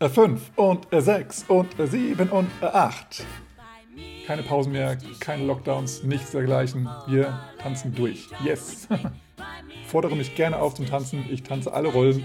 5 und 6 und 7 und 8. Keine Pausen mehr, keine Lockdowns, nichts dergleichen. Wir tanzen durch. Yes! Fordere mich gerne auf zum Tanzen. Ich tanze alle Rollen.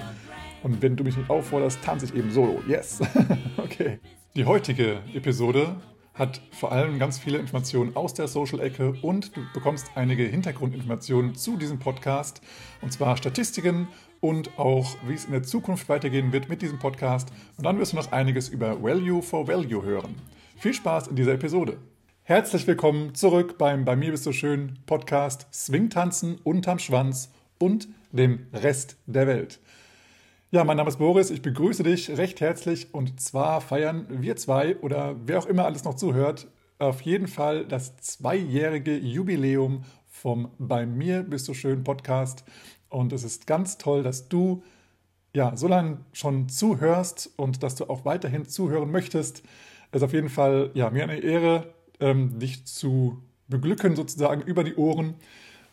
Und wenn du mich nicht aufforderst, tanze ich eben solo. Yes! okay. Die heutige Episode hat vor allem ganz viele Informationen aus der Social-Ecke und du bekommst einige Hintergrundinformationen zu diesem Podcast. Und zwar Statistiken und auch, wie es in der Zukunft weitergehen wird mit diesem Podcast. Und dann wirst du noch einiges über Value for Value hören. Viel Spaß in dieser Episode. Herzlich willkommen zurück beim Bei mir bist du schön Podcast Swingtanzen unterm Schwanz und dem Rest der Welt. Ja, mein Name ist Boris, ich begrüße dich recht herzlich und zwar feiern wir zwei oder wer auch immer alles noch zuhört, auf jeden Fall das zweijährige Jubiläum vom Bei mir bist du schön Podcast. Und es ist ganz toll, dass du ja so lange schon zuhörst und dass du auch weiterhin zuhören möchtest. Es ist auf jeden Fall ja, mir eine Ehre, ähm, dich zu beglücken, sozusagen über die Ohren.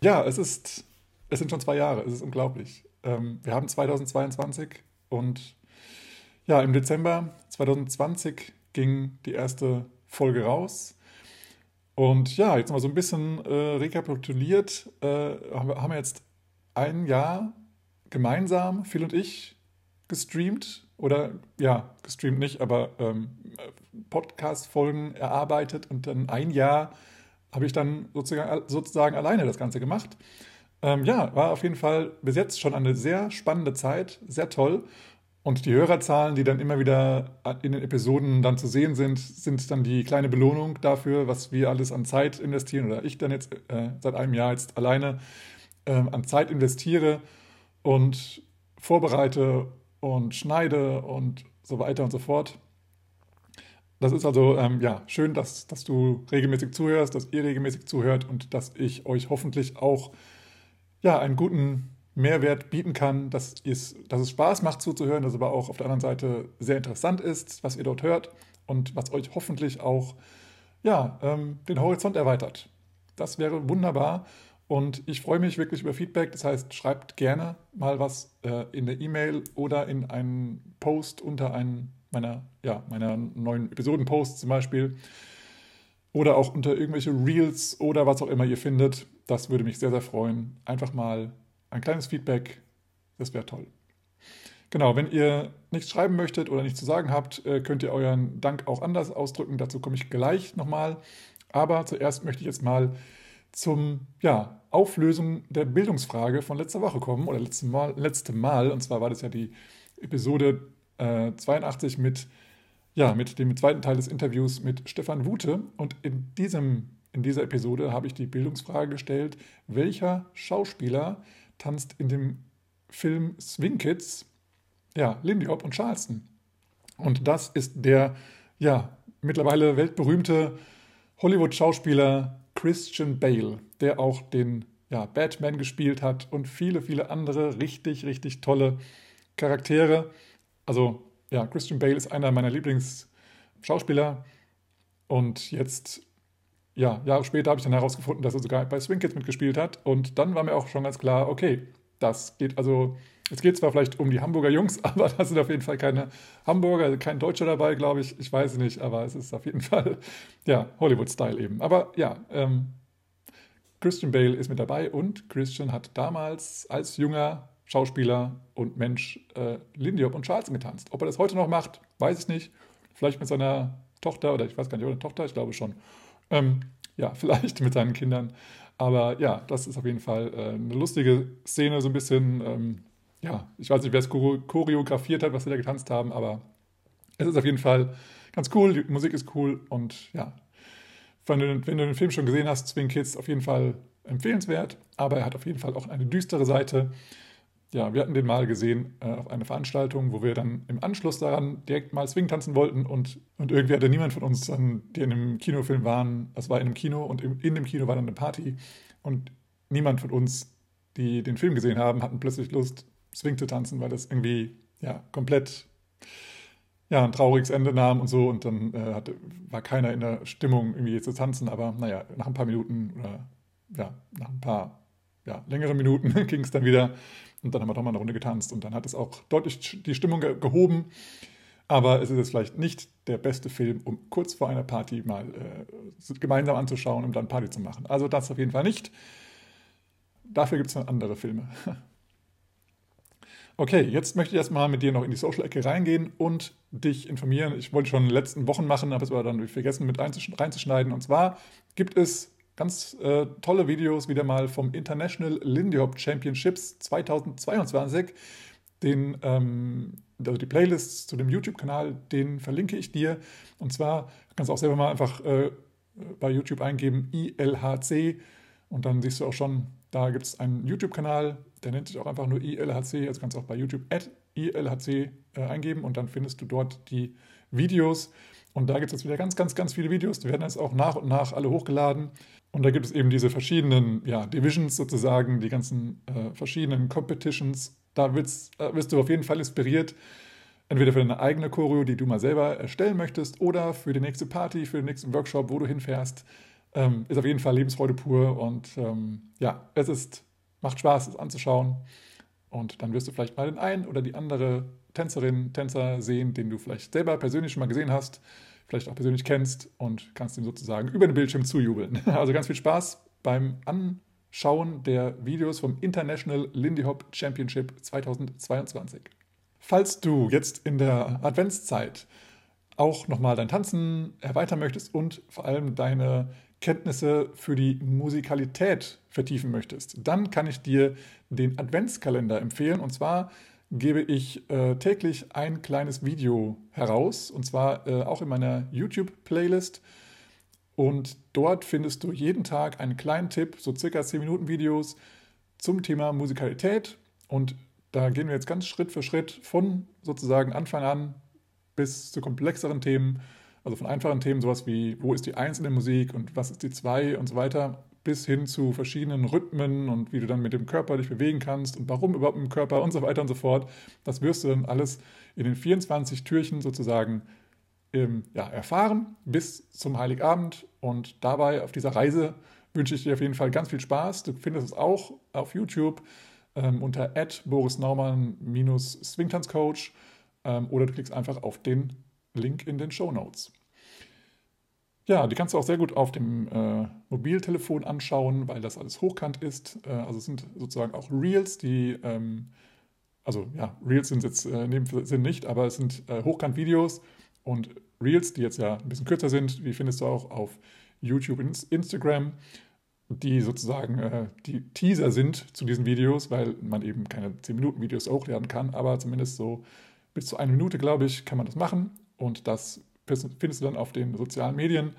Ja, es ist, es sind schon zwei Jahre, es ist unglaublich. Ähm, wir haben 2022 und ja, im Dezember 2020 ging die erste Folge raus. Und ja, jetzt mal so ein bisschen äh, rekapituliert, äh, haben wir jetzt ein Jahr gemeinsam, Phil und ich, gestreamt oder ja, gestreamt nicht, aber ähm, Podcast-Folgen erarbeitet und dann ein Jahr habe ich dann sozusagen, sozusagen alleine das Ganze gemacht. Ähm, ja, war auf jeden Fall bis jetzt schon eine sehr spannende Zeit, sehr toll. Und die Hörerzahlen, die dann immer wieder in den Episoden dann zu sehen sind, sind dann die kleine Belohnung dafür, was wir alles an Zeit investieren oder ich dann jetzt äh, seit einem Jahr jetzt alleine ähm, an Zeit investiere und vorbereite und schneide und so weiter und so fort. Das ist also ähm, ja schön, dass, dass du regelmäßig zuhörst, dass ihr regelmäßig zuhört und dass ich euch hoffentlich auch ja, einen guten Mehrwert bieten kann, dass, es, dass es Spaß macht zuzuhören, dass aber auch auf der anderen Seite sehr interessant ist, was ihr dort hört und was euch hoffentlich auch ja, ähm, den Horizont erweitert. Das wäre wunderbar. Und ich freue mich wirklich über Feedback. Das heißt, schreibt gerne mal was äh, in der E-Mail oder in einen Post unter einen meiner, ja, meiner neuen Episoden-Posts zum Beispiel. Oder auch unter irgendwelche Reels oder was auch immer ihr findet. Das würde mich sehr, sehr freuen. Einfach mal ein kleines Feedback. Das wäre toll. Genau, wenn ihr nichts schreiben möchtet oder nichts zu sagen habt, äh, könnt ihr euren Dank auch anders ausdrücken. Dazu komme ich gleich nochmal. Aber zuerst möchte ich jetzt mal zum ja, Auflösung der Bildungsfrage von letzter Woche kommen oder letzte Mal, letzte Mal. Und zwar war das ja die Episode äh, 82 mit, ja, mit dem zweiten Teil des Interviews mit Stefan Wute. Und in, diesem, in dieser Episode habe ich die Bildungsfrage gestellt, welcher Schauspieler tanzt in dem Film Swing Kids, ja, Lindy Hop und Charleston. Und das ist der, ja, mittlerweile weltberühmte Hollywood-Schauspieler Christian Bale, der auch den ja, Batman gespielt hat und viele, viele andere richtig, richtig tolle Charaktere. Also ja, Christian Bale ist einer meiner Lieblingsschauspieler und jetzt, ja, Jahre später habe ich dann herausgefunden, dass er sogar bei Swing Kids mitgespielt hat und dann war mir auch schon ganz klar, okay, das geht also, es geht zwar vielleicht um die Hamburger Jungs, aber das sind auf jeden Fall keine Hamburger, kein Deutscher dabei, glaube ich. Ich weiß nicht, aber es ist auf jeden Fall, ja, Hollywood-Style eben. Aber ja, ähm, Christian Bale ist mit dabei und Christian hat damals als junger Schauspieler und Mensch äh, Lindy und Charleston getanzt. Ob er das heute noch macht, weiß ich nicht. Vielleicht mit seiner Tochter oder ich weiß gar nicht, oder Tochter, ich glaube schon. Ähm, ja, vielleicht mit seinen Kindern. Aber ja, das ist auf jeden Fall äh, eine lustige Szene, so ein bisschen. Ähm, ja, ich weiß nicht, wer es choreografiert hat, was sie da getanzt haben, aber es ist auf jeden Fall ganz cool. Die Musik ist cool und ja, wenn du, wenn du den Film schon gesehen hast, Swing Kids, auf jeden Fall empfehlenswert. Aber er hat auf jeden Fall auch eine düstere Seite. Ja, wir hatten den mal gesehen äh, auf einer Veranstaltung, wo wir dann im Anschluss daran direkt mal Swing tanzen wollten und, und irgendwie hatte niemand von uns, dann, die in einem Kinofilm waren, das war in einem Kino und in, in dem Kino war dann eine Party und niemand von uns, die den Film gesehen haben, hatten plötzlich Lust, Swing zu tanzen, weil das irgendwie ja komplett ja, ein trauriges Ende nahm und so und dann äh, hatte, war keiner in der Stimmung irgendwie zu tanzen, aber naja, nach ein paar Minuten oder ja, nach ein paar ja, längeren Minuten ging es dann wieder und dann haben wir doch mal eine Runde getanzt und dann hat es auch deutlich die Stimmung ge gehoben. Aber es ist jetzt vielleicht nicht der beste Film, um kurz vor einer Party mal äh, gemeinsam anzuschauen und dann Party zu machen. Also das auf jeden Fall nicht. Dafür gibt es dann andere Filme. Okay, jetzt möchte ich erstmal mit dir noch in die Social-Ecke reingehen und dich informieren. Ich wollte schon in den letzten Wochen machen, habe es aber dann vergessen mit reinzuschneiden. Und zwar gibt es ganz äh, tolle Videos wieder mal vom International Lindy Hop Championships 2022. Den, ähm, also die Playlists zu dem YouTube-Kanal, den verlinke ich dir. Und zwar kannst du auch selber mal einfach äh, bei YouTube eingeben ILHC und dann siehst du auch schon, da gibt es einen YouTube-Kanal, der nennt sich auch einfach nur ILHC. Also kannst du auch bei YouTube at ILHC äh, eingeben und dann findest du dort die Videos. Und da gibt es jetzt wieder ganz, ganz, ganz viele Videos. Die werden jetzt auch nach und nach alle hochgeladen. Und da gibt es eben diese verschiedenen ja, Divisions sozusagen, die ganzen äh, verschiedenen Competitions. Da wirst, äh, wirst du auf jeden Fall inspiriert. Entweder für deine eigene Choreo, die du mal selber erstellen möchtest, oder für die nächste Party, für den nächsten Workshop, wo du hinfährst. Ähm, ist auf jeden Fall Lebensfreude pur und ähm, ja, es ist macht Spaß, es anzuschauen. Und dann wirst du vielleicht mal den einen oder die andere Tänzerin, Tänzer sehen, den du vielleicht selber persönlich schon mal gesehen hast, vielleicht auch persönlich kennst und kannst ihm sozusagen über den Bildschirm zujubeln. Also ganz viel Spaß beim Anschauen der Videos vom International Lindy Hop Championship 2022. Falls du jetzt in der Adventszeit auch nochmal dein Tanzen erweitern möchtest und vor allem deine Kenntnisse für die Musikalität vertiefen möchtest, dann kann ich dir den Adventskalender empfehlen. Und zwar gebe ich äh, täglich ein kleines Video heraus, und zwar äh, auch in meiner YouTube-Playlist. Und dort findest du jeden Tag einen kleinen Tipp, so circa 10 Minuten Videos zum Thema Musikalität. Und da gehen wir jetzt ganz Schritt für Schritt von sozusagen Anfang an bis zu komplexeren Themen also von einfachen Themen, sowas wie, wo ist die Eins in der Musik und was ist die Zwei und so weiter, bis hin zu verschiedenen Rhythmen und wie du dann mit dem Körper dich bewegen kannst und warum überhaupt im Körper und so weiter und so fort. Das wirst du dann alles in den 24 Türchen sozusagen ähm, ja, erfahren bis zum Heiligabend. Und dabei auf dieser Reise wünsche ich dir auf jeden Fall ganz viel Spaß. Du findest es auch auf YouTube ähm, unter Boris Naumann-Swingtanzcoach ähm, oder du klickst einfach auf den Link in den Show Notes. Ja, die kannst du auch sehr gut auf dem äh, Mobiltelefon anschauen, weil das alles hochkant ist. Äh, also es sind sozusagen auch Reels, die, ähm, also ja, Reels sind jetzt äh, dem Sinn nicht, aber es sind äh, Hochkant-Videos und Reels, die jetzt ja ein bisschen kürzer sind, die findest du auch auf YouTube und Instagram, die sozusagen äh, die Teaser sind zu diesen Videos, weil man eben keine 10-Minuten-Videos hochladen kann, aber zumindest so bis zu einer Minute, glaube ich, kann man das machen. Und das findest du dann auf den sozialen Medien.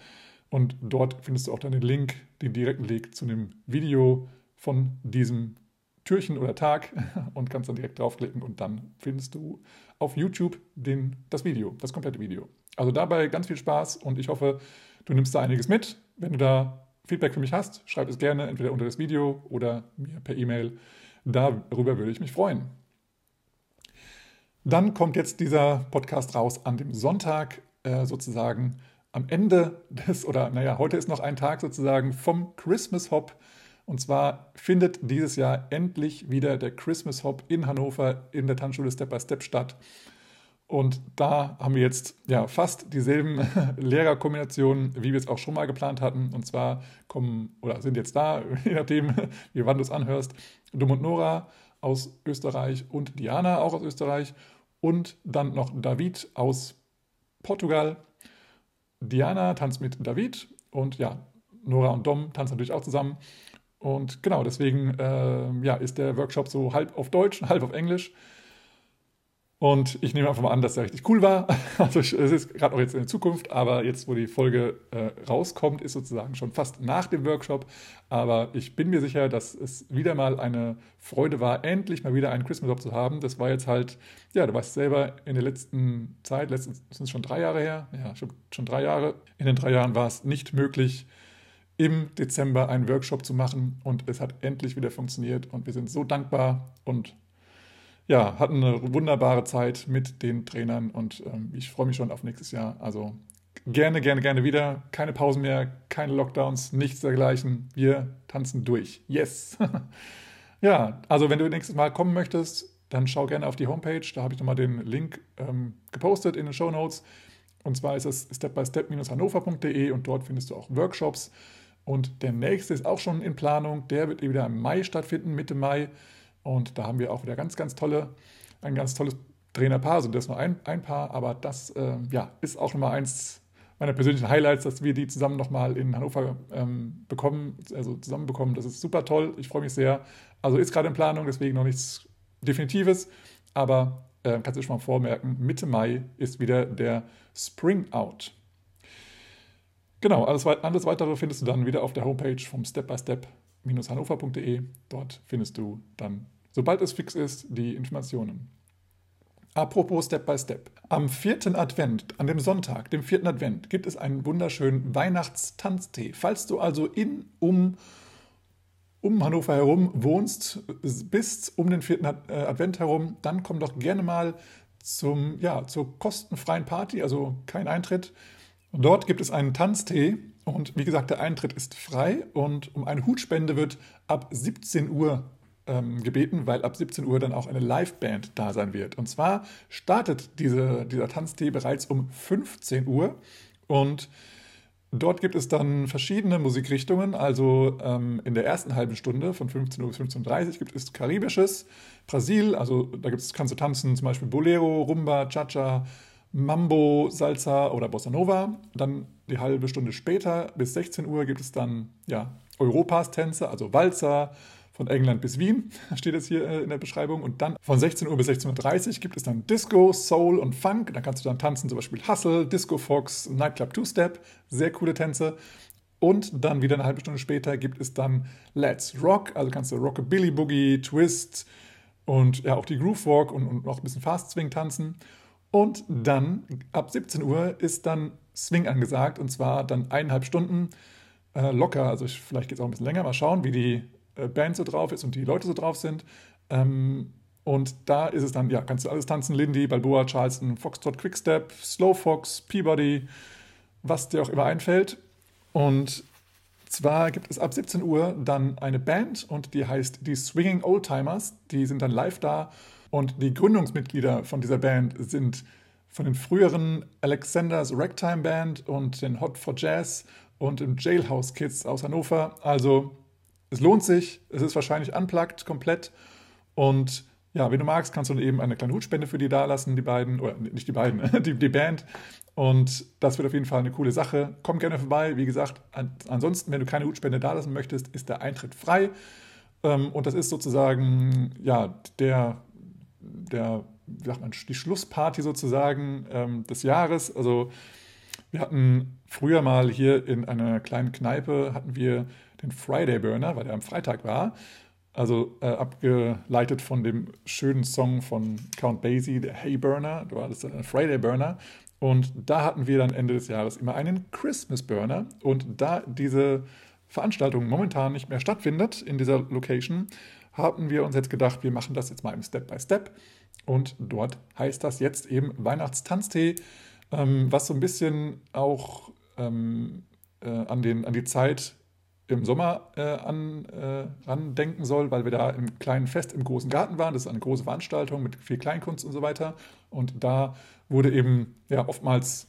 Und dort findest du auch dann den Link, den direkten Link zu einem Video von diesem Türchen oder Tag und kannst dann direkt draufklicken und dann findest du auf YouTube den, das Video, das komplette Video. Also dabei ganz viel Spaß und ich hoffe, du nimmst da einiges mit. Wenn du da Feedback für mich hast, schreib es gerne entweder unter das Video oder mir per E-Mail. Darüber würde ich mich freuen. Dann kommt jetzt dieser Podcast raus an dem Sonntag, äh, sozusagen am Ende des, oder naja, heute ist noch ein Tag sozusagen vom Christmas Hop. Und zwar findet dieses Jahr endlich wieder der Christmas Hop in Hannover in der Tanzschule Step by Step statt. Und da haben wir jetzt ja fast dieselben Lehrerkombinationen, wie wir es auch schon mal geplant hatten. Und zwar kommen oder sind jetzt da, je nachdem, wie wann du es anhörst, Dum und Nora aus Österreich und Diana auch aus Österreich und dann noch David aus Portugal. Diana tanzt mit David und ja, Nora und Dom tanzen natürlich auch zusammen. Und genau, deswegen äh, ja, ist der Workshop so halb auf Deutsch, halb auf Englisch. Und ich nehme einfach mal an, dass der richtig cool war. Also es ist gerade auch jetzt in der Zukunft, aber jetzt, wo die Folge äh, rauskommt, ist sozusagen schon fast nach dem Workshop. Aber ich bin mir sicher, dass es wieder mal eine Freude war, endlich mal wieder einen Christmas Job zu haben. Das war jetzt halt, ja, du weißt selber, in der letzten Zeit, letztens sind es schon drei Jahre her, ja, schon, schon drei Jahre. In den drei Jahren war es nicht möglich, im Dezember einen Workshop zu machen und es hat endlich wieder funktioniert und wir sind so dankbar und ja, hatten eine wunderbare Zeit mit den Trainern und ähm, ich freue mich schon auf nächstes Jahr. Also gerne, gerne, gerne wieder. Keine Pausen mehr, keine Lockdowns, nichts dergleichen. Wir tanzen durch. Yes. ja, also wenn du nächstes Mal kommen möchtest, dann schau gerne auf die Homepage. Da habe ich nochmal den Link ähm, gepostet in den Show Notes. Und zwar ist es step-by-step-hannover.de und dort findest du auch Workshops. Und der nächste ist auch schon in Planung. Der wird wieder im Mai stattfinden, Mitte Mai. Und da haben wir auch wieder ganz, ganz tolle, ein ganz tolles Trainerpaar. Also das ist nur ein, ein Paar, aber das äh, ja, ist auch nochmal eins meiner persönlichen Highlights, dass wir die zusammen nochmal in Hannover ähm, bekommen, also zusammenbekommen. Das ist super toll. Ich freue mich sehr. Also ist gerade in Planung, deswegen noch nichts Definitives, aber äh, kannst du schon mal vormerken, Mitte Mai ist wieder der Spring Out. Genau, alles, alles weitere findest du dann wieder auf der Homepage vom step-by-step-hannover.de. Dort findest du dann, sobald es fix ist, die Informationen. Apropos Step by Step. Am vierten Advent, an dem Sonntag, dem vierten Advent, gibt es einen wunderschönen Weihnachtstanztee. Falls du also in, um, um Hannover herum wohnst, bist um den vierten äh, Advent herum, dann komm doch gerne mal zum, ja, zur kostenfreien Party, also kein Eintritt. Dort gibt es einen Tanztee und wie gesagt, der Eintritt ist frei und um eine Hutspende wird ab 17 Uhr ähm, gebeten, weil ab 17 Uhr dann auch eine Liveband da sein wird. Und zwar startet diese, dieser Tanztee bereits um 15 Uhr und Dort gibt es dann verschiedene Musikrichtungen. Also ähm, in der ersten halben Stunde von 15 Uhr bis 15.30 Uhr gibt es Karibisches, Brasil, also da gibt's, kannst du tanzen, zum Beispiel Bolero, Rumba, Cha-Cha, Mambo, Salsa oder Bossa Nova. Dann die halbe Stunde später bis 16 Uhr gibt es dann ja, Europas-Tänze, also Walzer, von England bis Wien, steht es hier äh, in der Beschreibung. Und dann von 16 Uhr bis 16.30 Uhr gibt es dann Disco, Soul und Funk. Da kannst du dann tanzen, zum Beispiel Hustle, Disco Fox, Nightclub Two-Step. Sehr coole Tänze. Und dann wieder eine halbe Stunde später gibt es dann Let's Rock. Also kannst du Rockabilly Boogie, Twist und ja auch die Groove Walk und, und noch ein bisschen Fast Swing tanzen. Und dann ab 17 Uhr ist dann Swing angesagt und zwar dann eineinhalb Stunden äh, locker. Also ich, vielleicht geht es auch ein bisschen länger. Mal schauen, wie die äh, Band so drauf ist und die Leute so drauf sind. Ähm, und da ist es dann, ja, kannst du alles tanzen: Lindy, Balboa, Charleston, Foxtrot, Quickstep, Slow Fox, Peabody, was dir auch immer einfällt. Und zwar gibt es ab 17 Uhr dann eine Band und die heißt die Swinging Oldtimers. Die sind dann live da und die Gründungsmitglieder von dieser Band sind von den früheren Alexander's Ragtime Band und den Hot for Jazz und den Jailhouse Kids aus Hannover. Also es lohnt sich, es ist wahrscheinlich unplugged komplett und ja, wenn du magst, kannst du eben eine kleine Hutspende für die da lassen, die beiden, oder nicht die beiden, die, die Band. Und das wird auf jeden Fall eine coole Sache. Komm gerne vorbei. Wie gesagt, an, ansonsten, wenn du keine Hutspende da lassen möchtest, ist der Eintritt frei. Ähm, und das ist sozusagen, ja, der, der, wie sagt man, die Schlussparty sozusagen ähm, des Jahres. Also, wir hatten früher mal hier in einer kleinen Kneipe, hatten wir den Friday Burner, weil der am Freitag war. Also äh, abgeleitet von dem schönen Song von Count Basie, der Hey Burner, da war das ein Friday Burner. Und da hatten wir dann Ende des Jahres immer einen Christmas Burner. Und da diese Veranstaltung momentan nicht mehr stattfindet in dieser Location, haben wir uns jetzt gedacht, wir machen das jetzt mal im Step by Step. Und dort heißt das jetzt eben Weihnachtstanztee, ähm, was so ein bisschen auch ähm, äh, an, den, an die Zeit im Sommer äh, an, äh, randenken soll, weil wir da im kleinen Fest im großen Garten waren. Das ist eine große Veranstaltung mit viel Kleinkunst und so weiter. Und da wurde eben ja oftmals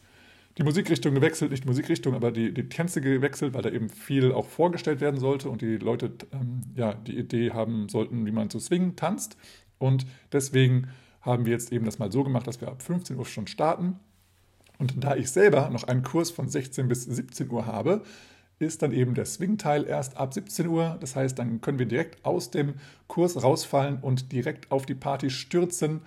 die Musikrichtung gewechselt, nicht die Musikrichtung, aber die, die Tänze gewechselt, weil da eben viel auch vorgestellt werden sollte und die Leute ähm, ja die Idee haben sollten, wie man zu swingen tanzt. Und deswegen haben wir jetzt eben das mal so gemacht, dass wir ab 15 Uhr schon starten. Und da ich selber noch einen Kurs von 16 bis 17 Uhr habe, ist dann eben der Swing-Teil erst ab 17 Uhr. Das heißt, dann können wir direkt aus dem Kurs rausfallen und direkt auf die Party stürzen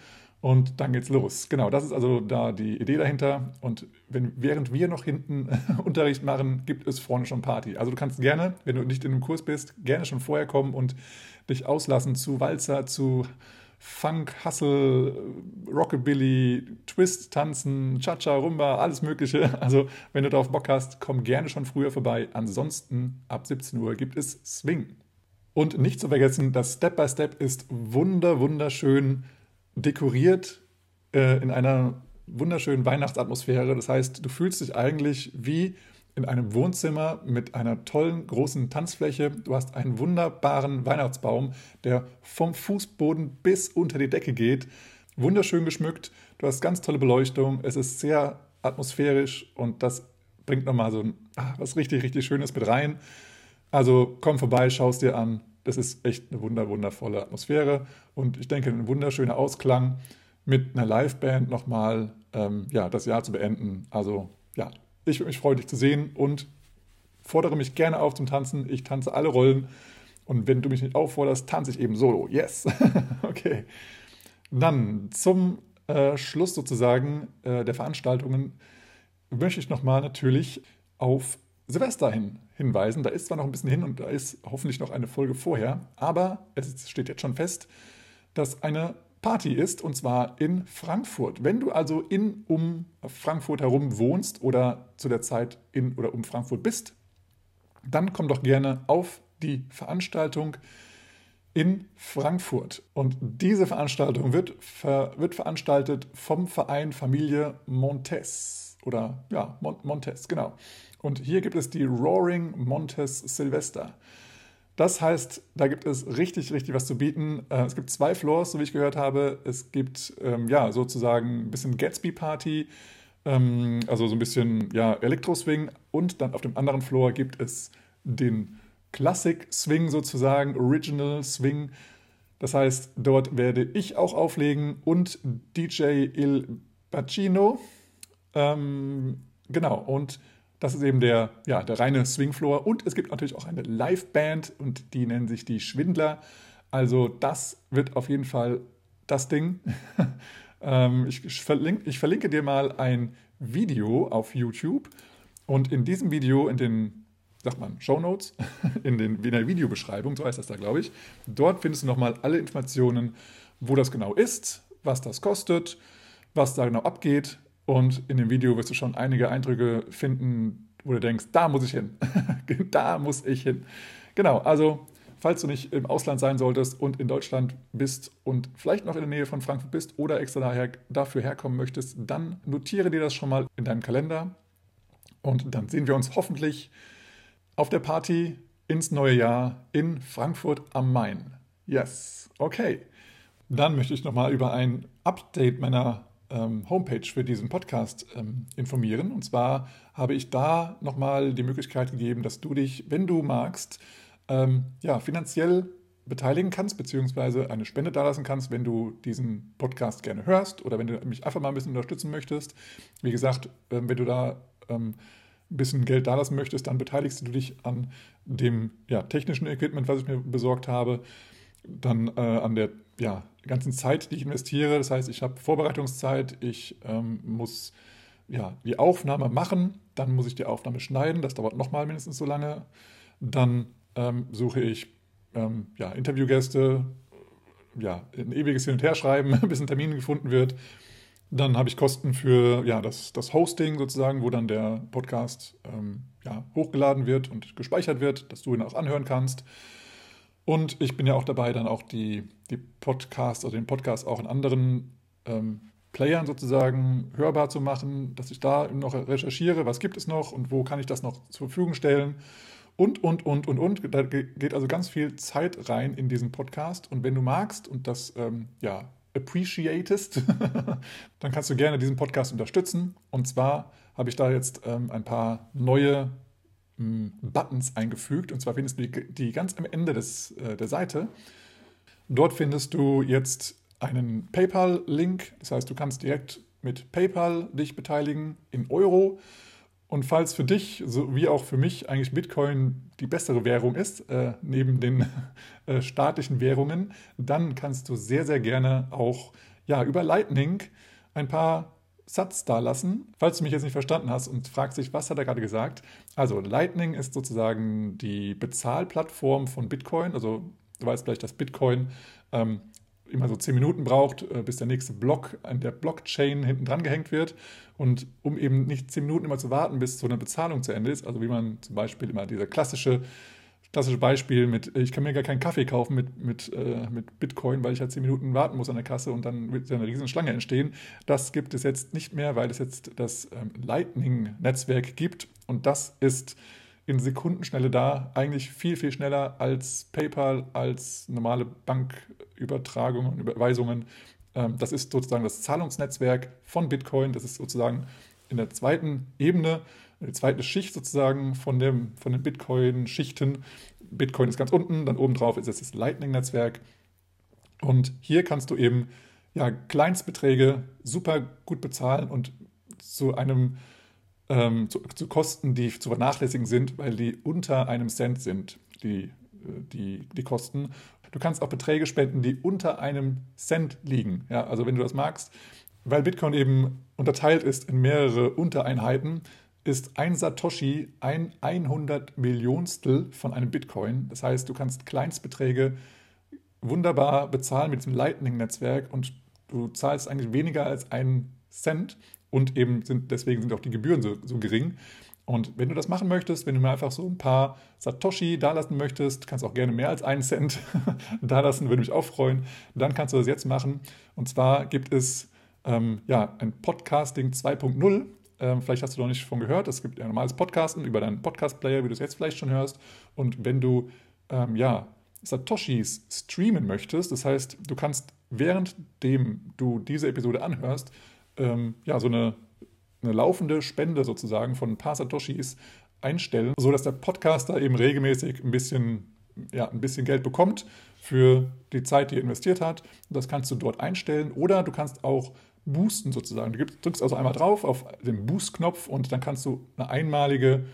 und dann geht's los. Genau, das ist also da die Idee dahinter. Und wenn, während wir noch hinten Unterricht machen, gibt es vorne schon Party. Also du kannst gerne, wenn du nicht in einem Kurs bist, gerne schon vorher kommen und dich auslassen zu Walzer, zu Funk, Hustle, Rockabilly, Twist, Tanzen, Cha-Cha, Rumba, alles Mögliche. Also, wenn du darauf Bock hast, komm gerne schon früher vorbei. Ansonsten ab 17 Uhr gibt es Swing. Und nicht zu vergessen, das Step by Step ist wunder, wunderschön dekoriert äh, in einer wunderschönen Weihnachtsatmosphäre. Das heißt, du fühlst dich eigentlich wie in einem Wohnzimmer mit einer tollen großen Tanzfläche. Du hast einen wunderbaren Weihnachtsbaum, der vom Fußboden bis unter die Decke geht. Wunderschön geschmückt. Du hast ganz tolle Beleuchtung. Es ist sehr atmosphärisch und das bringt nochmal so ach, was richtig, richtig Schönes mit rein. Also komm vorbei, schau es dir an. Das ist echt eine wunder, wundervolle Atmosphäre und ich denke, ein wunderschöner Ausklang mit einer Liveband nochmal ähm, ja, das Jahr zu beenden. Also ja, ich würde mich freuen, dich zu sehen und fordere mich gerne auf zum Tanzen. Ich tanze alle Rollen und wenn du mich nicht aufforderst, tanze ich eben solo. Yes. okay. Dann zum äh, Schluss sozusagen äh, der Veranstaltungen möchte ich nochmal natürlich auf Silvester hin, hinweisen. Da ist zwar noch ein bisschen hin und da ist hoffentlich noch eine Folge vorher, aber es steht jetzt schon fest, dass eine Party ist und zwar in Frankfurt. Wenn du also in um Frankfurt herum wohnst oder zu der Zeit in oder um Frankfurt bist, dann komm doch gerne auf die Veranstaltung in Frankfurt. Und diese Veranstaltung wird, ver, wird veranstaltet vom Verein Familie Montes. Oder ja, Montes, genau. Und hier gibt es die Roaring Montes Silvester. Das heißt, da gibt es richtig, richtig was zu bieten. Äh, es gibt zwei Floors, so wie ich gehört habe. Es gibt ähm, ja sozusagen ein bisschen Gatsby-Party, ähm, also so ein bisschen ja, Elektro-Swing. Und dann auf dem anderen Floor gibt es den Classic-Swing sozusagen, Original Swing. Das heißt, dort werde ich auch auflegen und DJ Il Bacino. Ähm, genau, und das ist eben der, ja, der reine Swingfloor. Und es gibt natürlich auch eine Liveband und die nennen sich die Schwindler. Also das wird auf jeden Fall das Ding. ähm, ich, verlinke, ich verlinke dir mal ein Video auf YouTube. Und in diesem Video, in den, sagt man, Show Notes, in, den, in der Videobeschreibung, so heißt das da, glaube ich, dort findest du nochmal alle Informationen, wo das genau ist, was das kostet, was da genau abgeht, und in dem Video wirst du schon einige Eindrücke finden, wo du denkst, da muss ich hin. da muss ich hin. Genau, also falls du nicht im Ausland sein solltest und in Deutschland bist und vielleicht noch in der Nähe von Frankfurt bist oder extra daher, dafür herkommen möchtest, dann notiere dir das schon mal in deinem Kalender. Und dann sehen wir uns hoffentlich auf der Party ins neue Jahr in Frankfurt am Main. Yes, okay. Dann möchte ich nochmal über ein Update meiner ähm, Homepage für diesen Podcast ähm, informieren. Und zwar habe ich da nochmal die Möglichkeit gegeben, dass du dich, wenn du magst, ähm, ja, finanziell beteiligen kannst, beziehungsweise eine Spende dalassen kannst, wenn du diesen Podcast gerne hörst oder wenn du mich einfach mal ein bisschen unterstützen möchtest. Wie gesagt, ähm, wenn du da ähm, ein bisschen Geld dalassen möchtest, dann beteiligst du dich an dem ja, technischen Equipment, was ich mir besorgt habe, dann äh, an der ja, ganzen Zeit, die ich investiere. Das heißt, ich habe Vorbereitungszeit, ich ähm, muss ja, die Aufnahme machen, dann muss ich die Aufnahme schneiden, das dauert nochmal mindestens so lange. Dann ähm, suche ich ähm, ja, Interviewgäste, ja, ein ewiges Hin- und Herschreiben, bis ein Termin gefunden wird. Dann habe ich Kosten für ja, das, das Hosting sozusagen, wo dann der Podcast ähm, ja, hochgeladen wird und gespeichert wird, dass du ihn auch anhören kannst. Und ich bin ja auch dabei, dann auch die, die Podcasts, also den Podcast auch in anderen ähm, Playern sozusagen hörbar zu machen, dass ich da noch recherchiere, was gibt es noch und wo kann ich das noch zur Verfügung stellen. Und, und, und, und, und. Da geht also ganz viel Zeit rein in diesen Podcast. Und wenn du magst und das ähm, ja, appreciatest, dann kannst du gerne diesen Podcast unterstützen. Und zwar habe ich da jetzt ähm, ein paar neue Buttons eingefügt. Und zwar findest du die, die ganz am Ende des, äh, der Seite. Dort findest du jetzt einen PayPal-Link. Das heißt, du kannst direkt mit PayPal dich beteiligen in Euro. Und falls für dich, so wie auch für mich, eigentlich Bitcoin die bessere Währung ist, äh, neben den äh, staatlichen Währungen, dann kannst du sehr, sehr gerne auch ja, über Lightning ein paar Satz da lassen, falls du mich jetzt nicht verstanden hast und fragst dich, was hat er gerade gesagt. Also Lightning ist sozusagen die Bezahlplattform von Bitcoin. Also du weißt vielleicht, dass Bitcoin ähm, immer so zehn Minuten braucht, äh, bis der nächste Block an der Blockchain hinten dran gehängt wird. Und um eben nicht zehn Minuten immer zu warten, bis so eine Bezahlung zu Ende ist, also wie man zum Beispiel immer dieser klassische klassische Beispiel mit, ich kann mir gar keinen Kaffee kaufen mit, mit, äh, mit Bitcoin, weil ich halt zehn Minuten warten muss an der Kasse und dann wird eine riesen Schlange entstehen. Das gibt es jetzt nicht mehr, weil es jetzt das ähm, Lightning-Netzwerk gibt Und das ist in Sekundenschnelle da, eigentlich viel, viel schneller als PayPal, als normale Bankübertragungen und Überweisungen. Ähm, das ist sozusagen das Zahlungsnetzwerk von Bitcoin. Das ist sozusagen in der zweiten Ebene, die zweite Schicht sozusagen von, dem, von den Bitcoin-Schichten. Bitcoin ist ganz unten, dann oben drauf ist jetzt das Lightning-Netzwerk. Und hier kannst du eben ja, Kleinstbeträge super gut bezahlen und zu einem ähm, zu, zu, Kosten, die zu vernachlässigen sind, weil die unter einem Cent sind, die, äh, die, die Kosten. Du kannst auch Beträge spenden, die unter einem Cent liegen. Ja, also wenn du das magst, weil Bitcoin eben unterteilt ist in mehrere Untereinheiten, ist ein Satoshi ein 100 Millionstel von einem Bitcoin. Das heißt, du kannst Kleinstbeträge wunderbar bezahlen mit diesem Lightning-Netzwerk und du zahlst eigentlich weniger als einen Cent und eben sind, deswegen sind auch die Gebühren so, so gering. Und wenn du das machen möchtest, wenn du mir einfach so ein paar Satoshi dalassen möchtest, kannst auch gerne mehr als einen Cent dalassen, würde mich auch freuen, dann kannst du das jetzt machen. Und zwar gibt es ähm, ja, ein Podcasting 2.0. Ähm, vielleicht hast du noch nicht von gehört. Es gibt ein normales Podcasten über deinen Podcast-Player, wie du es jetzt vielleicht schon hörst. Und wenn du ähm, ja, Satoshis streamen möchtest, das heißt, du kannst währenddem du diese Episode anhörst, ähm, ja, so eine, eine laufende Spende sozusagen von ein paar Satoshis einstellen, sodass der Podcaster eben regelmäßig ein bisschen, ja, ein bisschen Geld bekommt für die Zeit, die er investiert hat. Das kannst du dort einstellen oder du kannst auch boosten sozusagen. Du drückst also einmal drauf auf den Boost-Knopf und dann kannst du eine einmalige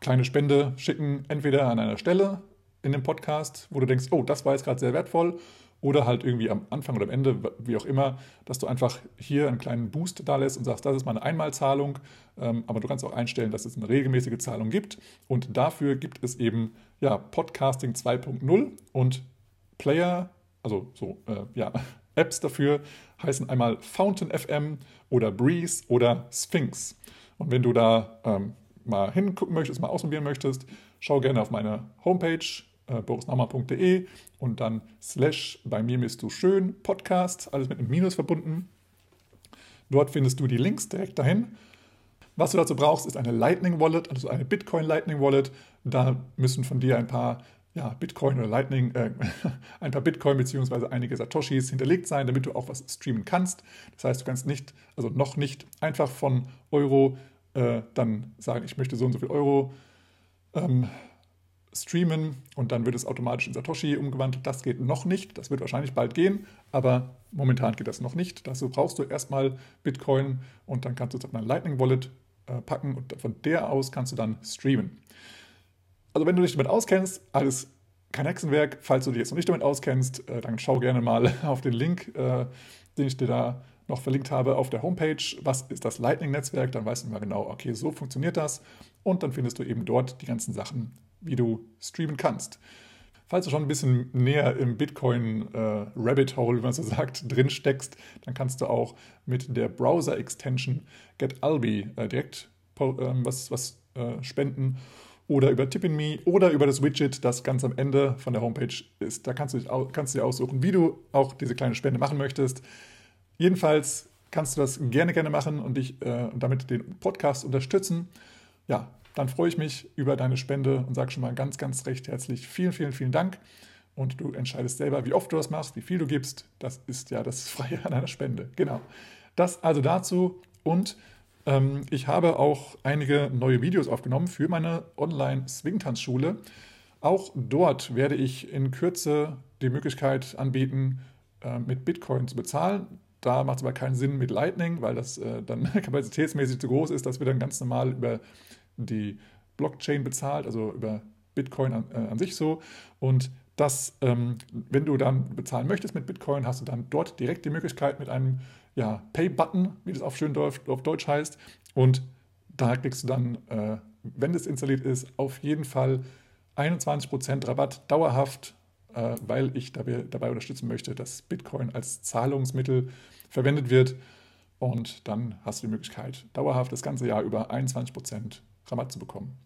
kleine Spende schicken, entweder an einer Stelle in dem Podcast, wo du denkst, oh, das war jetzt gerade sehr wertvoll, oder halt irgendwie am Anfang oder am Ende, wie auch immer, dass du einfach hier einen kleinen Boost da lässt und sagst, das ist mal eine Einmalzahlung, ähm, aber du kannst auch einstellen, dass es eine regelmäßige Zahlung gibt und dafür gibt es eben ja, Podcasting 2.0 und Player, also so, äh, ja, Apps dafür heißen einmal Fountain FM oder Breeze oder Sphinx. Und wenn du da ähm, mal hingucken möchtest, mal ausprobieren möchtest, schau gerne auf meine Homepage äh, borisnaumann.de und dann slash bei mir bist du schön Podcast, alles mit einem Minus verbunden. Dort findest du die Links direkt dahin. Was du dazu brauchst, ist eine Lightning Wallet, also eine Bitcoin Lightning Wallet. Da müssen von dir ein paar ja, Bitcoin oder Lightning, äh, ein paar Bitcoin bzw. einige Satoshis hinterlegt sein, damit du auch was streamen kannst. Das heißt, du kannst nicht, also noch nicht einfach von Euro äh, dann sagen, ich möchte so und so viel Euro ähm, streamen und dann wird es automatisch in Satoshi umgewandelt. Das geht noch nicht. Das wird wahrscheinlich bald gehen, aber momentan geht das noch nicht. Dazu brauchst du erstmal Bitcoin und dann kannst du es auf deine Lightning Wallet äh, packen und von der aus kannst du dann streamen. Also wenn du dich damit auskennst, alles kein Hexenwerk. Falls du dich jetzt noch nicht damit auskennst, äh, dann schau gerne mal auf den Link, äh, den ich dir da noch verlinkt habe auf der Homepage. Was ist das Lightning-Netzwerk? Dann weißt du mal genau, okay, so funktioniert das. Und dann findest du eben dort die ganzen Sachen, wie du streamen kannst. Falls du schon ein bisschen näher im Bitcoin-Rabbit äh, wie man so sagt, drin steckst, dann kannst du auch mit der Browser-Extension GetAlbi äh, direkt äh, was, was äh, spenden oder über TippinMe oder über das Widget, das ganz am Ende von der Homepage ist. Da kannst du, dich, kannst du dir aussuchen, wie du auch diese kleine Spende machen möchtest. Jedenfalls kannst du das gerne, gerne machen und dich äh, damit den Podcast unterstützen. Ja, dann freue ich mich über deine Spende und sage schon mal ganz, ganz recht herzlich vielen, vielen, vielen Dank. Und du entscheidest selber, wie oft du das machst, wie viel du gibst. Das ist ja das Freie an einer Spende. Genau. Das also dazu. Und ich habe auch einige neue Videos aufgenommen für meine Online-Swingtanzschule. Auch dort werde ich in Kürze die Möglichkeit anbieten, äh, mit Bitcoin zu bezahlen. Da macht es aber keinen Sinn mit Lightning, weil das äh, dann kapazitätsmäßig zu groß ist. Das wird dann ganz normal über die Blockchain bezahlt, also über Bitcoin an, äh, an sich so. Und das, ähm, wenn du dann bezahlen möchtest mit Bitcoin, hast du dann dort direkt die Möglichkeit mit einem ja, Pay-Button, wie das auf schön Deutsch, auf Deutsch heißt. Und da kriegst du dann, äh, wenn das installiert ist, auf jeden Fall 21% Rabatt dauerhaft, äh, weil ich dabei, dabei unterstützen möchte, dass Bitcoin als Zahlungsmittel verwendet wird. Und dann hast du die Möglichkeit, dauerhaft das ganze Jahr über 21% Rabatt zu bekommen.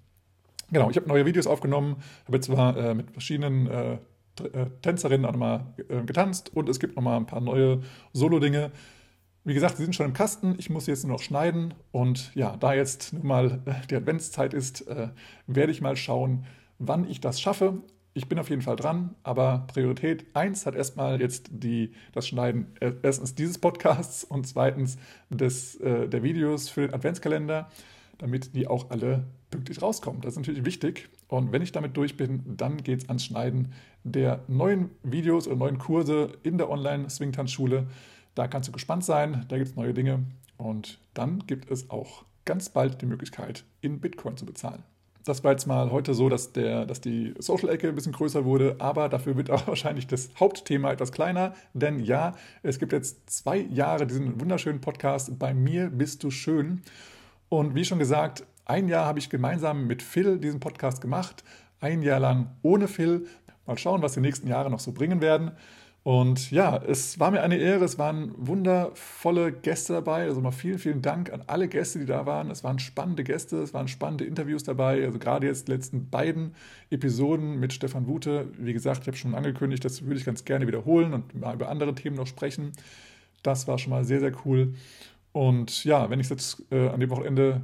Genau, ich habe neue Videos aufgenommen, habe zwar äh, mit verschiedenen äh, äh, Tänzerinnen auch nochmal äh, getanzt und es gibt nochmal ein paar neue Solo-Dinge. Wie gesagt, sie sind schon im Kasten. Ich muss jetzt nur noch schneiden. Und ja, da jetzt nun mal äh, die Adventszeit ist, werde ich mal schauen, wann ich das schaffe. Ich bin auf jeden Fall dran, aber Priorität 1 hat erstmal jetzt die, das Schneiden erstens dieses Podcasts und zweitens des, der Videos für den Adventskalender, damit die auch alle pünktlich rauskommen. Das ist natürlich wichtig. Und wenn ich damit durch bin, dann geht es ans Schneiden der neuen Videos oder neuen Kurse in der Online-Swing-Tanzschule. Da kannst du gespannt sein, da gibt es neue Dinge. Und dann gibt es auch ganz bald die Möglichkeit, in Bitcoin zu bezahlen. Das war jetzt mal heute so, dass, der, dass die Social-Ecke ein bisschen größer wurde, aber dafür wird auch wahrscheinlich das Hauptthema etwas kleiner. Denn ja, es gibt jetzt zwei Jahre diesen wunderschönen Podcast Bei mir bist du schön. Und wie schon gesagt, ein Jahr habe ich gemeinsam mit Phil diesen Podcast gemacht, ein Jahr lang ohne Phil. Mal schauen, was die nächsten Jahre noch so bringen werden. Und ja, es war mir eine Ehre, es waren wundervolle Gäste dabei. Also mal vielen, vielen Dank an alle Gäste, die da waren. Es waren spannende Gäste, es waren spannende Interviews dabei. Also gerade jetzt die letzten beiden Episoden mit Stefan Wute. Wie gesagt, ich habe schon angekündigt, das würde ich ganz gerne wiederholen und mal über andere Themen noch sprechen. Das war schon mal sehr, sehr cool. Und ja, wenn ich es jetzt äh, an dem Wochenende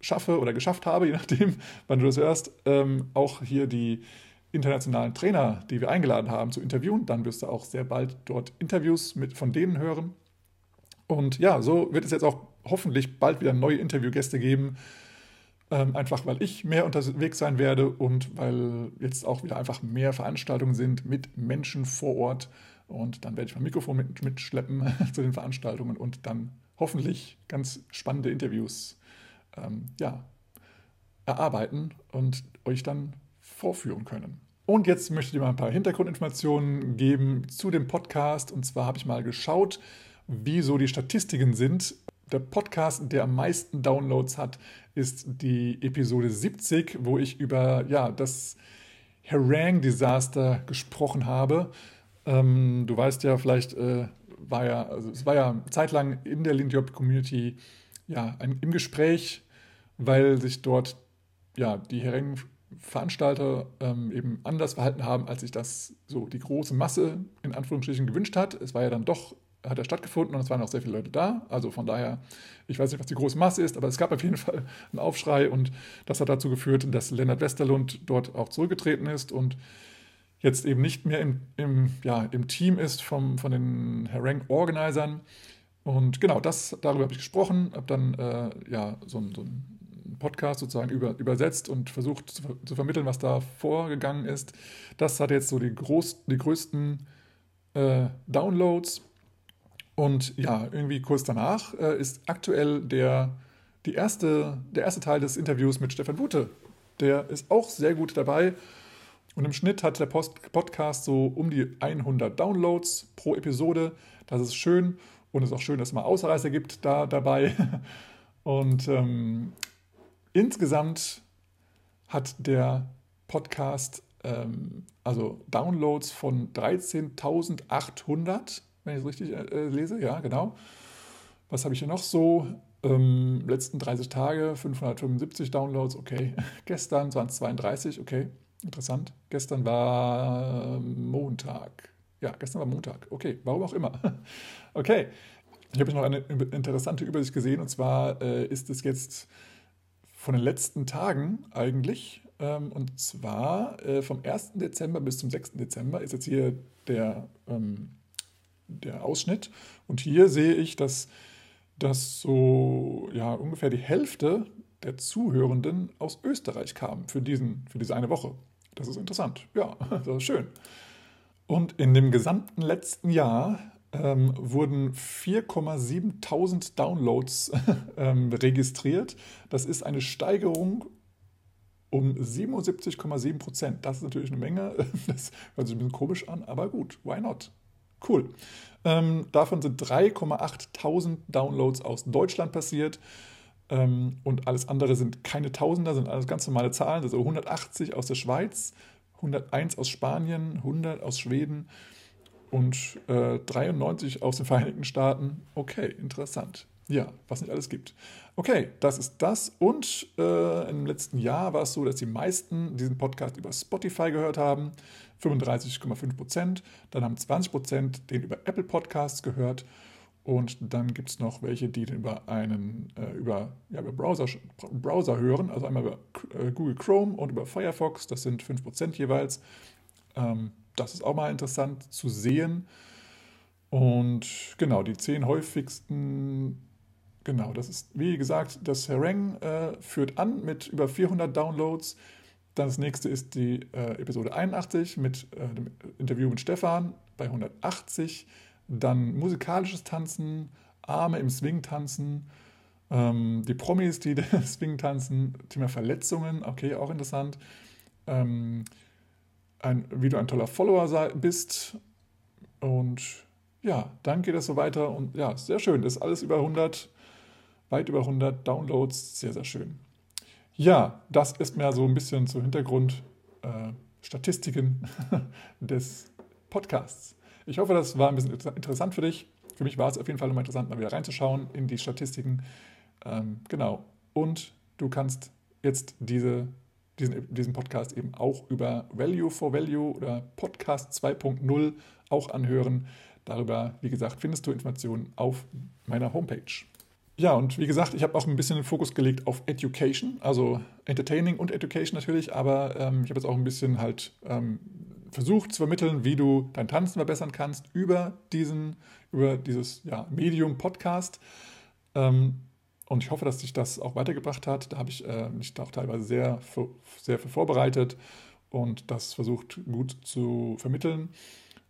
schaffe oder geschafft habe, je nachdem, wann du das hörst, ähm, auch hier die internationalen Trainer, die wir eingeladen haben, zu interviewen. Dann wirst du auch sehr bald dort Interviews mit, von denen hören. Und ja, so wird es jetzt auch hoffentlich bald wieder neue Interviewgäste geben. Ähm, einfach weil ich mehr unterwegs sein werde und weil jetzt auch wieder einfach mehr Veranstaltungen sind mit Menschen vor Ort. Und dann werde ich mein Mikrofon mit, mitschleppen zu den Veranstaltungen und dann hoffentlich ganz spannende Interviews ähm, ja, erarbeiten und euch dann vorführen können. Und jetzt möchte ich dir mal ein paar Hintergrundinformationen geben zu dem Podcast. Und zwar habe ich mal geschaut, wie so die Statistiken sind. Der Podcast, der am meisten Downloads hat, ist die Episode 70, wo ich über ja, das Harangue-Desaster gesprochen habe. Ähm, du weißt ja, vielleicht äh, war ja, also es war ja zeitlang in der Lindyop-Community ja, im Gespräch, weil sich dort ja, die Harangue Veranstalter ähm, eben anders verhalten haben, als sich das so die große Masse in Anführungsstrichen gewünscht hat. Es war ja dann doch, hat er stattgefunden und es waren auch sehr viele Leute da. Also von daher, ich weiß nicht, was die große Masse ist, aber es gab auf jeden Fall einen Aufschrei und das hat dazu geführt, dass Lennart Westerlund dort auch zurückgetreten ist und jetzt eben nicht mehr im, im, ja, im Team ist vom, von den Harangue-Organisern. Und genau, das, darüber habe ich gesprochen, habe dann äh, ja, so, so ein Podcast sozusagen über, übersetzt und versucht zu, zu, vermitteln, was da vorgegangen ist. Das hat jetzt so die, groß, die größten äh, Downloads. Und ja, irgendwie kurz danach äh, ist aktuell der, die erste, der erste Teil des Interviews mit Stefan Bute. Der ist auch sehr gut dabei. Und im Schnitt hat der Post Podcast so um die 100 Downloads pro Episode. Das ist schön. Und es ist auch schön, dass es mal Ausreißer gibt da dabei. Und ähm, Insgesamt hat der Podcast ähm, also Downloads von 13.800, wenn ich es richtig äh, lese, ja, genau. Was habe ich hier noch so? Ähm, letzten 30 Tage 575 Downloads, okay. Gestern waren es 32, okay. Interessant. Gestern war Montag. Ja, gestern war Montag. Okay, warum auch immer. okay. Ich habe noch eine interessante Übersicht gesehen und zwar äh, ist es jetzt von den letzten Tagen eigentlich. Ähm, und zwar äh, vom 1. Dezember bis zum 6. Dezember ist jetzt hier der, ähm, der Ausschnitt. Und hier sehe ich, dass, dass so ja, ungefähr die Hälfte der Zuhörenden aus Österreich kam für, diesen, für diese eine Woche. Das ist interessant. Ja, das ist schön. Und in dem gesamten letzten Jahr ähm, wurden 4,7 Downloads ähm, registriert. Das ist eine Steigerung um 77,7 Prozent. Das ist natürlich eine Menge. Das hört sich ein bisschen komisch an, aber gut, why not? Cool. Ähm, davon sind 3,8 Downloads aus Deutschland passiert. Ähm, und alles andere sind keine Tausender, sind alles ganz normale Zahlen. Also 180 aus der Schweiz, 101 aus Spanien, 100 aus Schweden und äh, 93 aus den Vereinigten Staaten. Okay, interessant. Ja, was nicht alles gibt. Okay, das ist das. Und äh, im letzten Jahr war es so, dass die meisten diesen Podcast über Spotify gehört haben. 35,5 Prozent. Dann haben 20 Prozent den über Apple Podcasts gehört. Und dann gibt es noch welche, die über einen äh, über, ja, über Browser, Browser hören, also einmal über äh, Google Chrome und über Firefox, das sind 5% jeweils. Ähm, das ist auch mal interessant zu sehen. Und genau, die zehn häufigsten, genau, das ist, wie gesagt, das Harangue äh, führt an mit über 400 Downloads. Das nächste ist die äh, Episode 81 mit äh, dem Interview mit Stefan bei 180. Dann musikalisches Tanzen, Arme im Swing tanzen, ähm, die Promis, die Swing tanzen, Thema Verletzungen, okay, auch interessant. Ähm, ein, wie du ein toller Follower bist und ja, dann geht es so weiter und ja, sehr schön. Das ist alles über 100, weit über 100 Downloads. Sehr, sehr schön. Ja, das ist mehr so ein bisschen zu Hintergrund äh, Statistiken des Podcasts. Ich hoffe, das war ein bisschen interessant für dich. Für mich war es auf jeden Fall nochmal interessant, mal wieder reinzuschauen in die Statistiken. Ähm, genau. Und du kannst jetzt diese, diesen, diesen Podcast eben auch über Value for Value oder Podcast 2.0 auch anhören. Darüber, wie gesagt, findest du Informationen auf meiner Homepage. Ja, und wie gesagt, ich habe auch ein bisschen den Fokus gelegt auf Education, also Entertaining und Education natürlich, aber ähm, ich habe jetzt auch ein bisschen halt ähm, versucht zu vermitteln, wie du dein Tanzen verbessern kannst über diesen, über dieses ja, Medium Podcast. Ähm, und ich hoffe, dass dich das auch weitergebracht hat. Da habe ich äh, mich auch teilweise sehr, sehr für vorbereitet und das versucht gut zu vermitteln.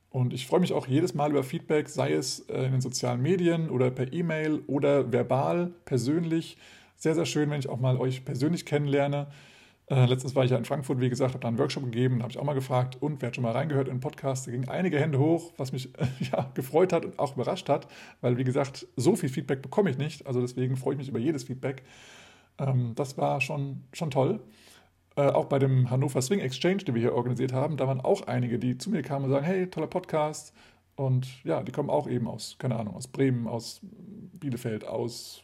Und ich freue mich auch jedes Mal über Feedback, sei es äh, in den sozialen Medien oder per E-Mail oder verbal, persönlich. Sehr, sehr schön, wenn ich auch mal euch persönlich kennenlerne. Äh, letztens war ich ja in Frankfurt, wie gesagt, habe da einen Workshop gegeben, da habe ich auch mal gefragt, und wer hat schon mal reingehört in den Podcast? Da gingen einige Hände hoch, was mich ja, gefreut hat und auch überrascht hat, weil, wie gesagt, so viel Feedback bekomme ich nicht. Also deswegen freue ich mich über jedes Feedback. Ähm, das war schon, schon toll. Äh, auch bei dem Hannover Swing Exchange, den wir hier organisiert haben, da waren auch einige, die zu mir kamen und sagen, hey, toller Podcast. Und ja, die kommen auch eben aus, keine Ahnung, aus Bremen, aus Bielefeld, aus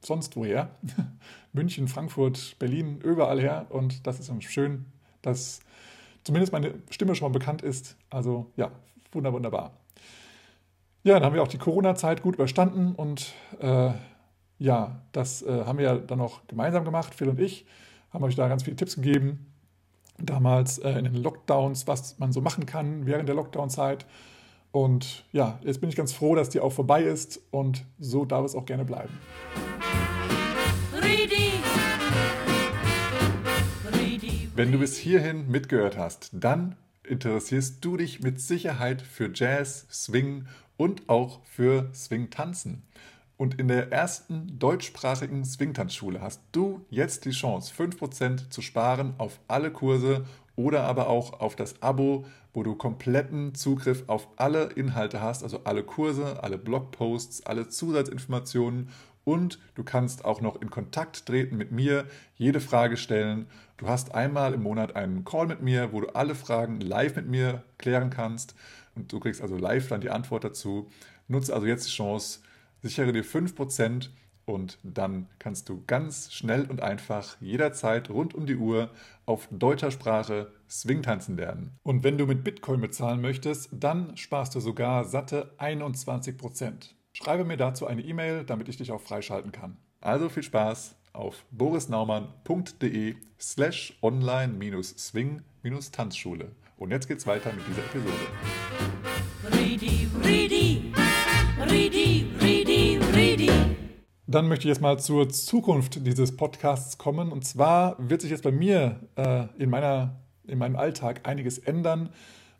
sonst woher. München, Frankfurt, Berlin, überall her. Und das ist schön, dass zumindest meine Stimme schon mal bekannt ist. Also ja, wunderbar. Ja, dann haben wir auch die Corona-Zeit gut überstanden und äh, ja, das äh, haben wir ja dann auch gemeinsam gemacht, Phil und ich haben euch da ganz viele Tipps gegeben. Damals äh, in den Lockdowns, was man so machen kann während der Lockdown-Zeit. Und ja, jetzt bin ich ganz froh, dass die auch vorbei ist und so darf es auch gerne bleiben. Wenn du bis hierhin mitgehört hast, dann interessierst du dich mit Sicherheit für Jazz, Swing und auch für Swing-Tanzen. Und in der ersten deutschsprachigen Swingtanzschule hast du jetzt die Chance, 5% zu sparen auf alle Kurse oder aber auch auf das Abo, wo du kompletten Zugriff auf alle Inhalte hast, also alle Kurse, alle Blogposts, alle Zusatzinformationen und du kannst auch noch in Kontakt treten mit mir, jede Frage stellen. Du hast einmal im Monat einen Call mit mir, wo du alle Fragen live mit mir klären kannst und du kriegst also live dann die Antwort dazu. Nutze also jetzt die Chance, Sichere dir 5% und dann kannst du ganz schnell und einfach jederzeit rund um die Uhr auf deutscher Sprache Swing tanzen lernen. Und wenn du mit Bitcoin bezahlen möchtest, dann sparst du sogar satte 21%. Schreibe mir dazu eine E-Mail, damit ich dich auch freischalten kann. Also viel Spaß auf borisnaumann.de slash online-swing-tanzschule. Und jetzt geht's weiter mit dieser Episode. Ridi, Ridi, Ridi. Dann möchte ich jetzt mal zur Zukunft dieses Podcasts kommen. Und zwar wird sich jetzt bei mir äh, in, meiner, in meinem Alltag einiges ändern.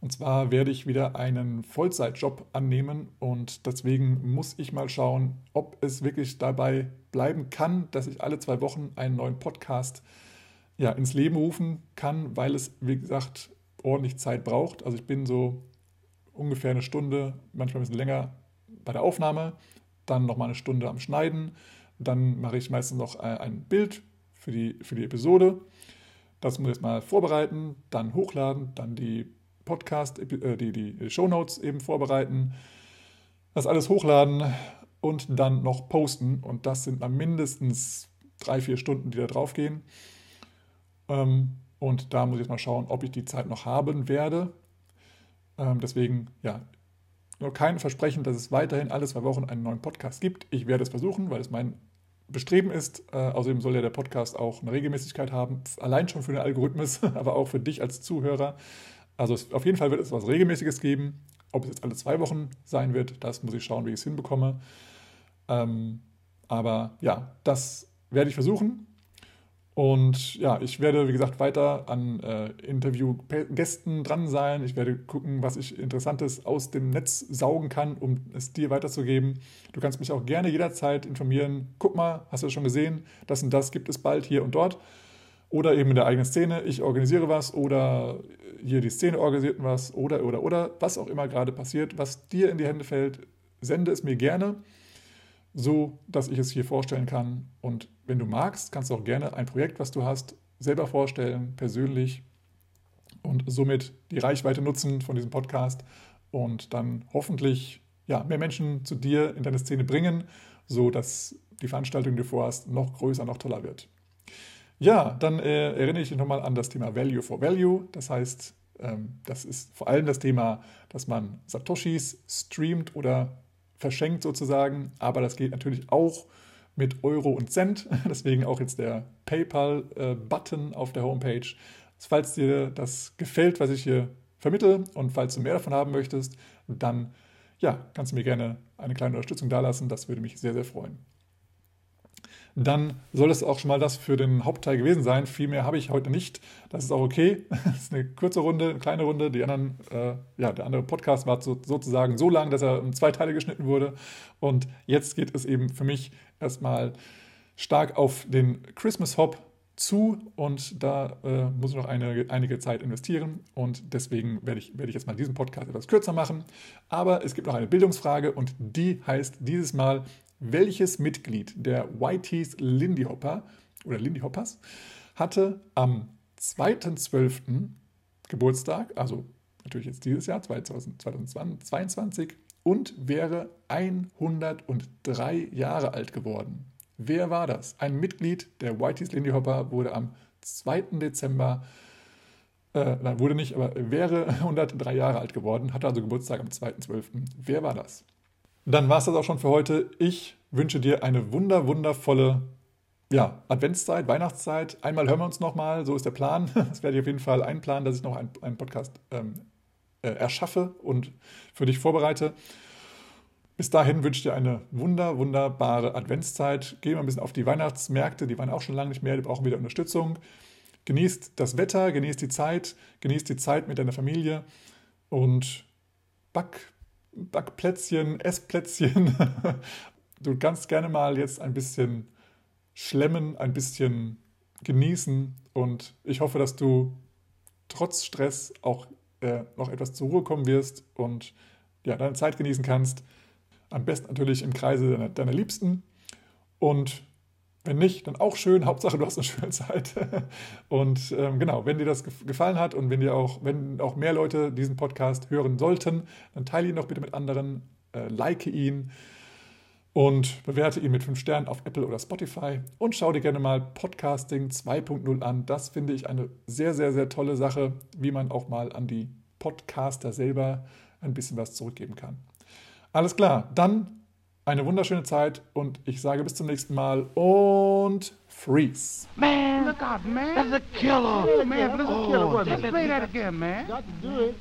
Und zwar werde ich wieder einen Vollzeitjob annehmen und deswegen muss ich mal schauen, ob es wirklich dabei bleiben kann, dass ich alle zwei Wochen einen neuen Podcast ja, ins Leben rufen kann, weil es, wie gesagt, ordentlich Zeit braucht. Also ich bin so ungefähr eine Stunde, manchmal ein bisschen länger bei der Aufnahme, dann nochmal eine Stunde am Schneiden, dann mache ich meistens noch äh, ein Bild für die, für die Episode. Das muss ich mal vorbereiten, dann hochladen, dann die Podcast, äh, die, die Shownotes eben vorbereiten, das alles hochladen und dann noch posten. Und das sind dann mindestens drei, vier Stunden, die da drauf gehen. Ähm, und da muss ich mal schauen, ob ich die Zeit noch haben werde. Ähm, deswegen, ja, nur kein Versprechen, dass es weiterhin alle zwei Wochen einen neuen Podcast gibt. Ich werde es versuchen, weil es mein Bestreben ist. Äh, außerdem soll ja der Podcast auch eine Regelmäßigkeit haben, allein schon für den Algorithmus, aber auch für dich als Zuhörer. Also es, auf jeden Fall wird es was Regelmäßiges geben. Ob es jetzt alle zwei Wochen sein wird, das muss ich schauen, wie ich es hinbekomme. Ähm, aber ja, das werde ich versuchen. Und ja, ich werde, wie gesagt, weiter an äh, Interviewgästen dran sein. Ich werde gucken, was ich Interessantes aus dem Netz saugen kann, um es dir weiterzugeben. Du kannst mich auch gerne jederzeit informieren. Guck mal, hast du das schon gesehen? Das und das gibt es bald hier und dort. Oder eben in der eigenen Szene. Ich organisiere was oder hier die Szene organisiert was oder, oder, oder. Was auch immer gerade passiert, was dir in die Hände fällt, sende es mir gerne so dass ich es hier vorstellen kann. Und wenn du magst, kannst du auch gerne ein Projekt, was du hast, selber vorstellen, persönlich und somit die Reichweite nutzen von diesem Podcast und dann hoffentlich ja, mehr Menschen zu dir in deine Szene bringen, so dass die Veranstaltung, die du vorhast, noch größer, noch toller wird. Ja, dann äh, erinnere ich dich nochmal an das Thema Value for Value. Das heißt, ähm, das ist vor allem das Thema, dass man Satoshis streamt oder verschenkt sozusagen, aber das geht natürlich auch mit Euro und Cent, deswegen auch jetzt der PayPal-Button auf der Homepage. Falls dir das gefällt, was ich hier vermittle und falls du mehr davon haben möchtest, dann ja, kannst du mir gerne eine kleine Unterstützung dalassen, das würde mich sehr, sehr freuen dann soll es auch schon mal das für den Hauptteil gewesen sein. Viel mehr habe ich heute nicht. Das ist auch okay. Das ist eine kurze Runde, eine kleine Runde. Die anderen, äh, ja, der andere Podcast war so, sozusagen so lang, dass er in zwei Teile geschnitten wurde. Und jetzt geht es eben für mich erstmal stark auf den Christmas Hop zu und da äh, muss ich noch eine, einige Zeit investieren und deswegen werde ich, werde ich jetzt mal diesen Podcast etwas kürzer machen. Aber es gibt noch eine Bildungsfrage und die heißt dieses Mal, welches Mitglied der YTs Lindy Hopper oder Lindy Hoppers hatte am 2.12. Geburtstag, also natürlich jetzt dieses Jahr, 2022, und wäre 103 Jahre alt geworden. Wer war das? Ein Mitglied der YTs Lindy Hopper wurde am 2. Dezember, äh, nein, wurde nicht, aber wäre 103 Jahre alt geworden, hatte also Geburtstag am 2.12. Wer war das? Dann war es das auch schon für heute. Ich wünsche dir eine wunder, wundervolle ja, Adventszeit, Weihnachtszeit. Einmal hören wir uns nochmal, so ist der Plan. Das werde ich auf jeden Fall einplanen, dass ich noch einen, einen Podcast ähm, äh, erschaffe und für dich vorbereite. Bis dahin wünsche ich dir eine wunder, wunderbare Adventszeit. Geh mal ein bisschen auf die Weihnachtsmärkte, die waren auch schon lange nicht mehr, die brauchen wieder Unterstützung. Genießt das Wetter, genießt die Zeit, genießt die Zeit mit deiner Familie und back Backplätzchen, Essplätzchen. Du kannst gerne mal jetzt ein bisschen schlemmen, ein bisschen genießen und ich hoffe, dass du trotz Stress auch äh, noch etwas zur Ruhe kommen wirst und ja, deine Zeit genießen kannst. Am besten natürlich im Kreise deiner, deiner Liebsten. Und wenn nicht, dann auch schön. Hauptsache, du hast eine schöne Zeit. Und ähm, genau, wenn dir das gefallen hat und wenn dir auch, wenn auch mehr Leute diesen Podcast hören sollten, dann teile ihn doch bitte mit anderen, äh, like ihn und bewerte ihn mit 5 Sternen auf Apple oder Spotify und schau dir gerne mal Podcasting 2.0 an. Das finde ich eine sehr, sehr, sehr tolle Sache, wie man auch mal an die Podcaster selber ein bisschen was zurückgeben kann. Alles klar, dann eine wunderschöne Zeit und ich sage bis zum nächsten Mal und freeze. Man, look out, man. That's a killer. Oh, man, that's a killer. Oh, Let's play that again, man. Got to do it.